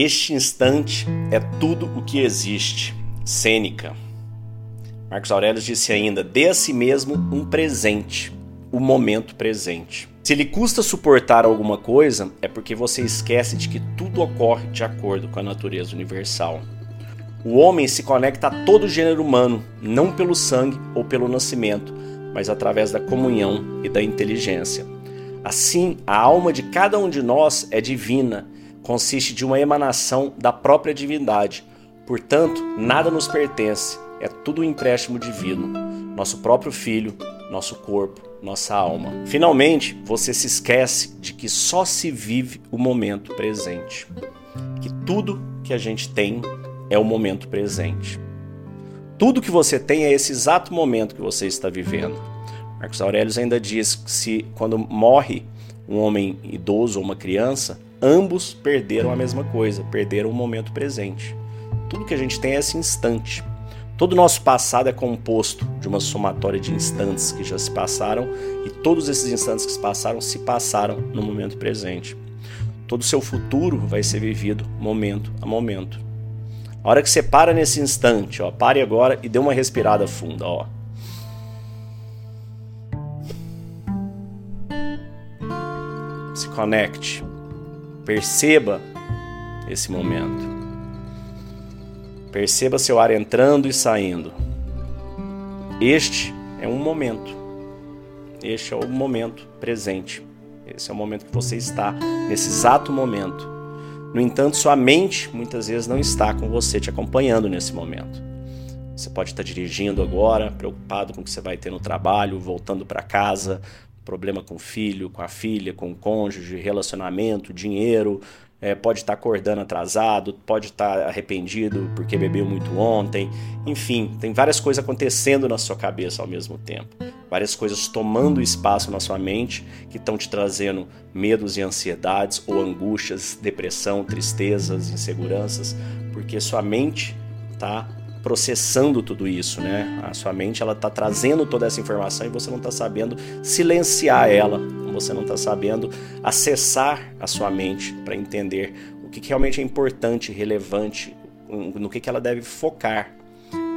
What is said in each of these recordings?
Este instante é tudo o que existe. Sêneca. Marcos Aurélio disse ainda: dê a si mesmo um presente, o momento presente. Se lhe custa suportar alguma coisa, é porque você esquece de que tudo ocorre de acordo com a natureza universal. O homem se conecta a todo o gênero humano, não pelo sangue ou pelo nascimento, mas através da comunhão e da inteligência. Assim, a alma de cada um de nós é divina, consiste de uma emanação da própria divindade. Portanto, nada nos pertence, é tudo um empréstimo divino. Nosso próprio filho, nosso corpo, nossa alma. Finalmente, você se esquece de que só se vive o momento presente. Que tudo que a gente tem é o momento presente. Tudo que você tem é esse exato momento que você está vivendo. Marcos Aurélio ainda diz que se quando morre um homem idoso ou uma criança, ambos perderam a mesma coisa, perderam o momento presente. Tudo que a gente tem é esse instante. Todo o nosso passado é composto de uma somatória de instantes que já se passaram e todos esses instantes que se passaram se passaram no momento presente. Todo o seu futuro vai ser vivido momento a momento. A hora que você para nesse instante, ó, pare agora e dê uma respirada funda, ó. Se conecte. Perceba esse momento. Perceba seu ar entrando e saindo. Este é um momento. Este é o momento presente. Esse é o momento que você está, nesse exato momento. No entanto, sua mente muitas vezes não está com você te acompanhando nesse momento. Você pode estar dirigindo agora, preocupado com o que você vai ter no trabalho, voltando para casa, problema com o filho, com a filha, com o cônjuge, relacionamento, dinheiro, é, pode estar acordando atrasado, pode estar arrependido porque bebeu muito ontem, enfim, tem várias coisas acontecendo na sua cabeça ao mesmo tempo, várias coisas tomando espaço na sua mente que estão te trazendo medos e ansiedades ou angústias, depressão, tristezas, inseguranças, porque sua mente está processando tudo isso, né? A sua mente ela está trazendo toda essa informação e você não está sabendo silenciar ela você não está sabendo acessar a sua mente para entender o que, que, realmente é importante, relevante, no que, que ela deve focar.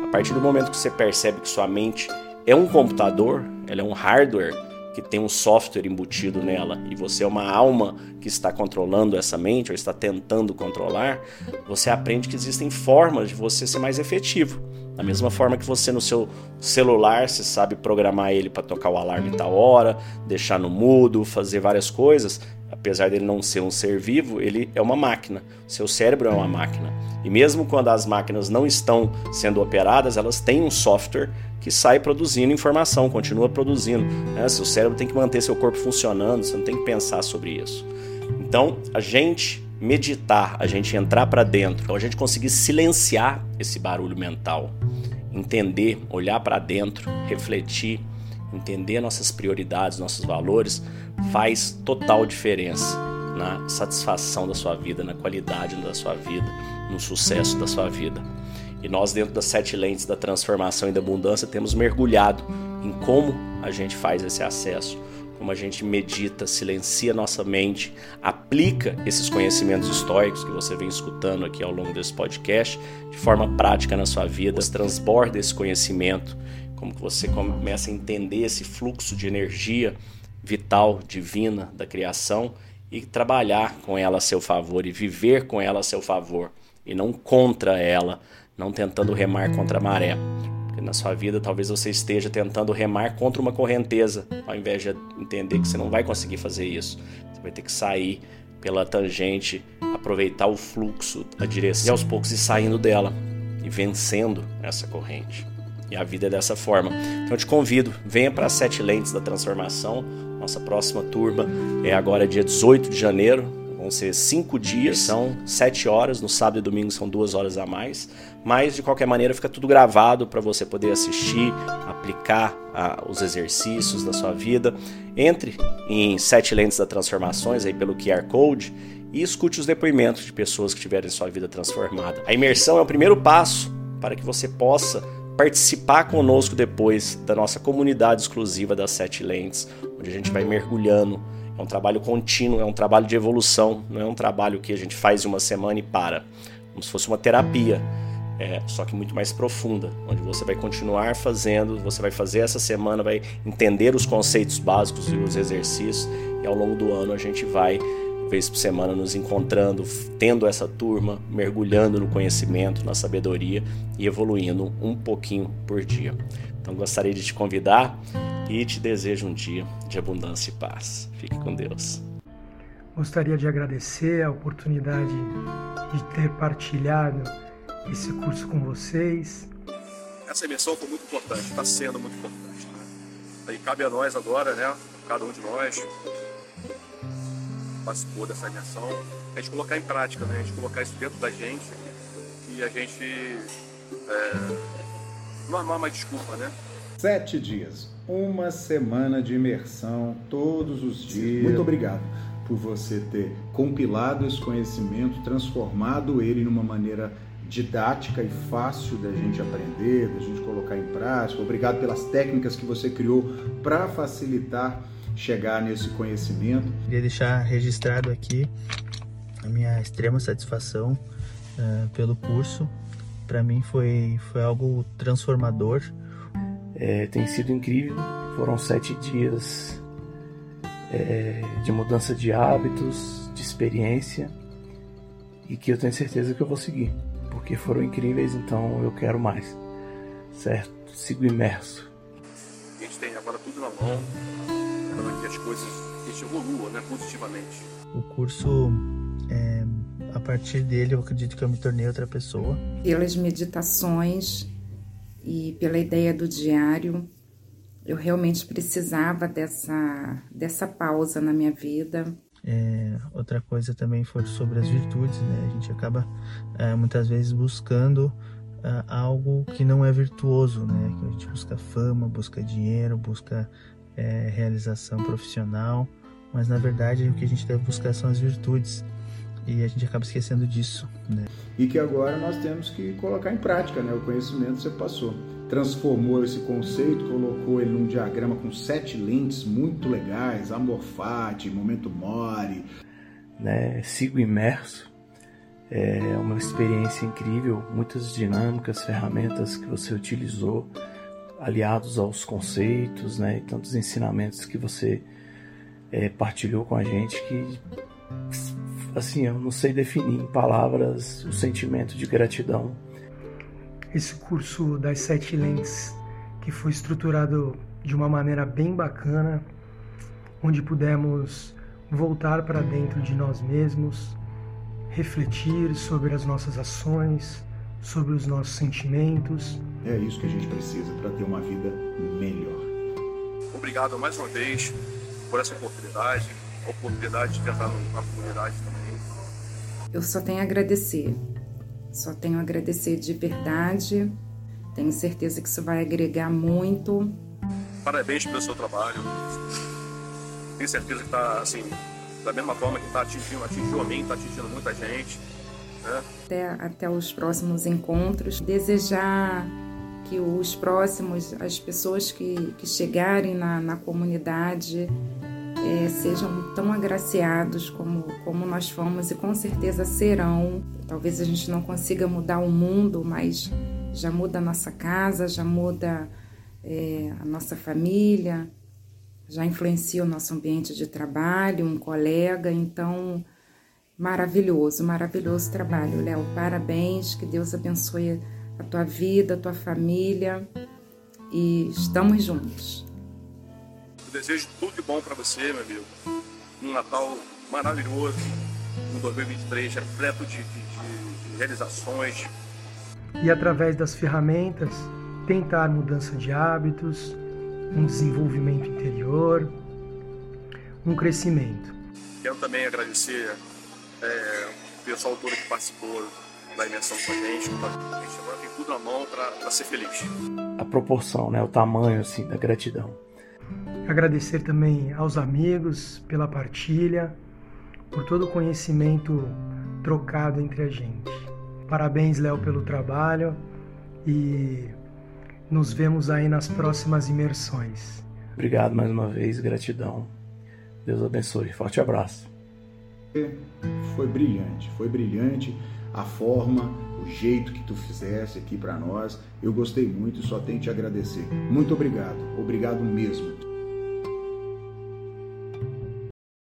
A partir do momento que você percebe que sua mente é um computador, ela é um hardware que tem um software embutido nela e você é uma alma que está controlando essa mente ou está tentando controlar, você aprende que existem formas de você ser mais efetivo. Da mesma forma que você no seu celular, você sabe programar ele para tocar o alarme tal hora, deixar no mudo, fazer várias coisas, apesar dele não ser um ser vivo, ele é uma máquina. Seu cérebro é uma máquina. E mesmo quando as máquinas não estão sendo operadas, elas têm um software que sai produzindo informação, continua produzindo. Né? Seu cérebro tem que manter seu corpo funcionando, você não tem que pensar sobre isso. Então, a gente meditar, a gente entrar para dentro, a gente conseguir silenciar esse barulho mental, entender, olhar para dentro, refletir, entender nossas prioridades, nossos valores, faz total diferença na satisfação da sua vida, na qualidade da sua vida, no sucesso da sua vida. E nós, dentro das sete lentes da transformação e da abundância, temos mergulhado em como a gente faz esse acesso, como a gente medita, silencia nossa mente, aplica esses conhecimentos históricos que você vem escutando aqui ao longo desse podcast de forma prática na sua vida, transborda esse conhecimento, como que você começa a entender esse fluxo de energia vital, divina da criação e trabalhar com ela a seu favor e viver com ela a seu favor e não contra ela não tentando remar contra a maré. Na sua vida talvez você esteja tentando remar contra uma correnteza, ao invés de entender que você não vai conseguir fazer isso. Você vai ter que sair pela tangente, aproveitar o fluxo, a direção, e aos poucos ir saindo dela e vencendo essa corrente. E a vida é dessa forma. Então eu te convido, venha para as Sete Lentes da Transformação. Nossa próxima turma é agora dia 18 de janeiro, Vão ser cinco dias, são sete horas. No sábado e domingo são duas horas a mais. Mas de qualquer maneira fica tudo gravado para você poder assistir, aplicar ah, os exercícios da sua vida. Entre em Sete Lentes da Transformações aí pelo QR Code e escute os depoimentos de pessoas que tiverem sua vida transformada. A imersão é o primeiro passo para que você possa participar conosco depois da nossa comunidade exclusiva das Sete Lentes, onde a gente vai mergulhando É um trabalho contínuo, é um trabalho de evolução, não é um trabalho que a gente faz em uma semana e para. Como se fosse uma terapia, é, só que muito mais profunda, onde você vai continuar fazendo, você vai fazer essa semana, vai entender os conceitos básicos e os exercícios, e ao longo do ano a gente vai vez por semana nos encontrando, tendo essa turma, mergulhando no conhecimento, na sabedoria e evoluindo um pouquinho por dia. Então gostaria de te convidar e te desejo um dia de abundância e paz. Fique com Deus. Gostaria de agradecer a oportunidade de ter partilhado esse curso com vocês. Essa imersão foi muito importante, está sendo muito importante. Né? Aí cabe a nós agora, né? Cada um de nós participou dessa imersão, a gente colocar em prática, né? A gente colocar isso dentro da gente e a gente é, não armar mais desculpa, né? Sete dias, uma semana de imersão, todos os dias. Muito obrigado por você ter compilado esse conhecimento, transformado ele numa maneira didática e fácil da gente aprender, da gente colocar em prática. Obrigado pelas técnicas que você criou para facilitar chegar nesse conhecimento. Queria deixar registrado aqui a minha extrema satisfação uh, pelo curso. Para mim foi, foi algo transformador. É, tem sido incrível. Foram sete dias é, de mudança de hábitos, de experiência e que eu tenho certeza que eu vou seguir, porque foram incríveis, então eu quero mais, certo? Sigo imerso. A gente tem agora tudo na mão, para que as coisas evoluam né, positivamente. O curso, é, a partir dele, eu acredito que eu me tornei outra pessoa. Pelas meditações e pela ideia do diário, eu realmente precisava dessa, dessa pausa na minha vida. É, outra coisa também foi sobre as virtudes, né? A gente acaba é, muitas vezes buscando é, algo que não é virtuoso, né? Que a gente busca fama, busca dinheiro, busca é, realização profissional, mas na verdade o que a gente deve buscar são as virtudes e a gente acaba esquecendo disso. Né? E que agora nós temos que colocar em prática, né? O conhecimento você passou, transformou esse conceito, colocou ele num diagrama com sete lentes muito legais, amor fati, momento mori. Né? Sigo imerso. É uma experiência incrível, muitas dinâmicas, ferramentas que você utilizou aliados aos conceitos, né, e tantos ensinamentos que você é, partilhou com a gente que, assim, eu não sei definir em palavras o sentimento de gratidão. Esse curso das sete lentes, que foi estruturado de uma maneira bem bacana, onde pudemos voltar para dentro de nós mesmos, refletir sobre as nossas ações, sobre os nossos sentimentos. É isso que a gente precisa para ter uma vida melhor. Obrigado mais uma vez por essa oportunidade, a oportunidade de entrar na comunidade também. Eu só tenho a agradecer, só tenho a agradecer de verdade. Tenho certeza que isso vai agregar muito. Parabéns pelo seu trabalho. Tenho certeza que está assim, da mesma forma que está atingindo, atingiu a mim, está atingindo muita gente. Né? Até, até os próximos encontros. Desejar que os próximos, as pessoas que, que chegarem na, na comunidade, é, sejam tão agraciados como, como nós fomos e com certeza serão. Talvez a gente não consiga mudar o mundo, mas já muda a nossa casa, já muda é, a nossa família, já influencia o nosso ambiente de trabalho, um colega. Então, Maravilhoso, maravilhoso trabalho, Léo. Parabéns, que Deus abençoe a tua vida, a tua família e estamos juntos. Eu desejo tudo de bom para você, meu amigo. Um Natal maravilhoso, um 2023 repleto de, de, de realizações. E através das ferramentas, tentar mudança de hábitos, um desenvolvimento interior, um crescimento. Quero também agradecer é, o pessoal todo que participou da imersão com a gente. A gente agora tem tudo na mão para ser feliz. A proporção, né, o tamanho assim da gratidão. Agradecer também aos amigos pela partilha, por todo o conhecimento trocado entre a gente. Parabéns, Léo, pelo trabalho e nos vemos aí nas próximas imersões. Obrigado mais uma vez, gratidão Deus abençoe. Forte abraço. Foi brilhante, foi brilhante a forma, o jeito que tu fizesse aqui para nós. Eu gostei muito e só tenho que te agradecer. Muito obrigado, obrigado mesmo.